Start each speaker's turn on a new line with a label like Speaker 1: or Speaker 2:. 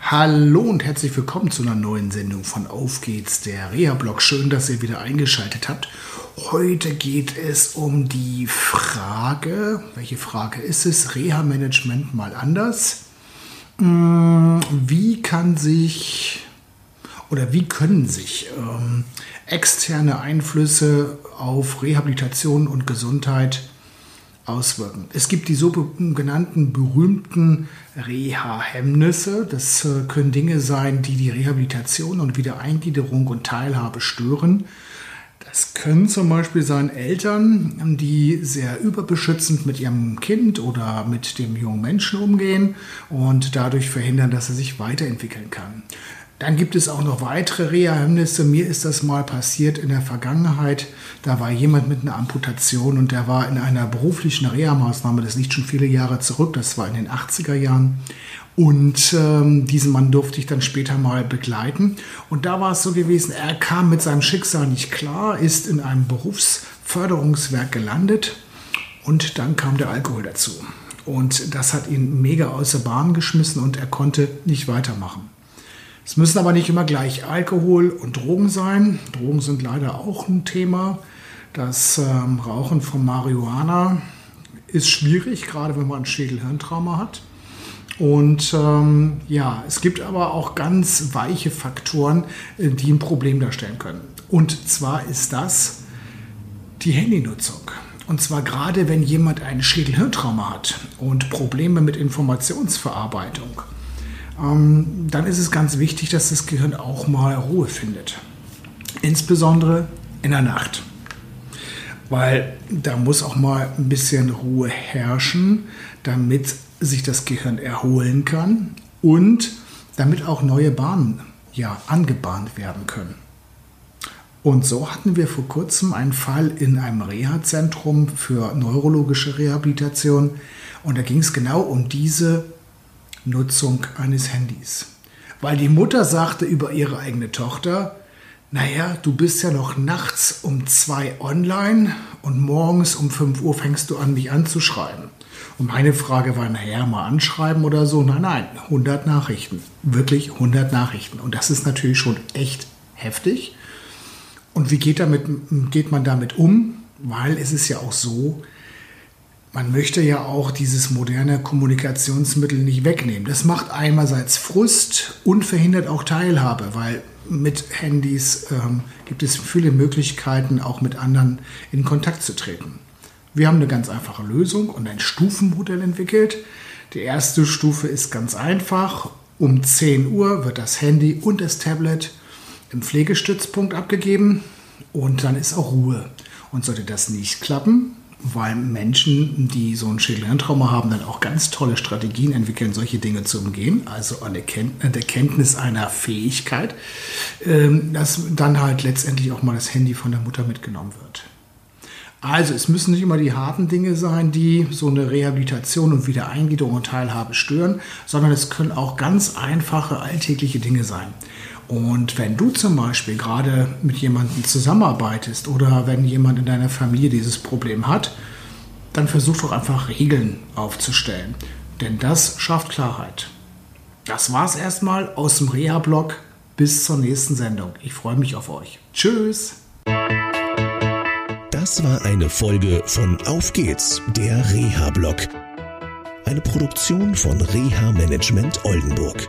Speaker 1: Hallo und herzlich willkommen zu einer neuen Sendung von Auf geht's, der Reha-Blog. Schön, dass ihr wieder eingeschaltet habt. Heute geht es um die Frage, welche Frage ist es? Reha-Management mal anders. Hm, wie kann sich oder wie können sich ähm, externe Einflüsse auf Rehabilitation und Gesundheit auswirken. Es gibt die sogenannten berühmten Reha-Hemmnisse. Das äh, können Dinge sein, die die Rehabilitation und Wiedereingliederung und Teilhabe stören. Das können zum Beispiel sein Eltern, die sehr überbeschützend mit ihrem Kind oder mit dem jungen Menschen umgehen und dadurch verhindern, dass er sich weiterentwickeln kann. Dann gibt es auch noch weitere Reha-Hemmnisse. Mir ist das mal passiert in der Vergangenheit. Da war jemand mit einer Amputation und der war in einer beruflichen Reha-Maßnahme. Das liegt schon viele Jahre zurück. Das war in den 80er Jahren. Und ähm, diesen Mann durfte ich dann später mal begleiten. Und da war es so gewesen, er kam mit seinem Schicksal nicht klar, ist in einem Berufsförderungswerk gelandet und dann kam der Alkohol dazu. Und das hat ihn mega aus der Bahn geschmissen und er konnte nicht weitermachen. Es müssen aber nicht immer gleich Alkohol und Drogen sein. Drogen sind leider auch ein Thema. Das ähm, Rauchen von Marihuana ist schwierig, gerade wenn man ein Schädelhirntrauma hat. Und ähm, ja, es gibt aber auch ganz weiche Faktoren, äh, die ein Problem darstellen können. Und zwar ist das die Handynutzung. Und zwar gerade, wenn jemand ein Schädelhirntrauma hat und Probleme mit Informationsverarbeitung ähm, dann ist es ganz wichtig, dass das Gehirn auch mal Ruhe findet. Insbesondere in der Nacht. Weil da muss auch mal ein bisschen Ruhe herrschen, damit sich das Gehirn erholen kann und damit auch neue Bahnen ja, angebahnt werden können. Und so hatten wir vor kurzem einen Fall in einem Reha-Zentrum für neurologische Rehabilitation. Und da ging es genau um diese Nutzung eines Handys. Weil die Mutter sagte über ihre eigene Tochter, naja, du bist ja noch nachts um zwei online und morgens um 5 Uhr fängst du an, mich anzuschreiben. Und meine Frage war, naja, mal anschreiben oder so. Nein, nein, 100 Nachrichten. Wirklich 100 Nachrichten. Und das ist natürlich schon echt heftig. Und wie geht, damit, geht man damit um? Weil es ist ja auch so, man möchte ja auch dieses moderne Kommunikationsmittel nicht wegnehmen. Das macht einerseits Frust und verhindert auch Teilhabe, weil mit Handys ähm, gibt es viele Möglichkeiten, auch mit anderen in Kontakt zu treten. Wir haben eine ganz einfache Lösung und ein Stufenmodell entwickelt. Die erste Stufe ist ganz einfach. Um 10 Uhr wird das Handy und das Tablet im Pflegestützpunkt abgegeben und dann ist auch Ruhe. Und sollte das nicht klappen, weil Menschen, die so ein Schädelhirntrauma haben, dann auch ganz tolle Strategien entwickeln, solche Dinge zu umgehen. Also an der Kenntnis einer Fähigkeit, ähm, dass dann halt letztendlich auch mal das Handy von der Mutter mitgenommen wird. Also es müssen nicht immer die harten Dinge sein, die so eine Rehabilitation und Wiedereingliederung und Teilhabe stören, sondern es können auch ganz einfache alltägliche Dinge sein. Und wenn du zum Beispiel gerade mit jemandem zusammenarbeitest oder wenn jemand in deiner Familie dieses Problem hat, dann versuch doch einfach Regeln aufzustellen. Denn das schafft Klarheit. Das war's erstmal aus dem Reha-Blog. Bis zur nächsten Sendung. Ich freue mich auf euch. Tschüss.
Speaker 2: Das war eine Folge von Auf geht's, der Reha-Blog. Eine Produktion von Reha Management Oldenburg.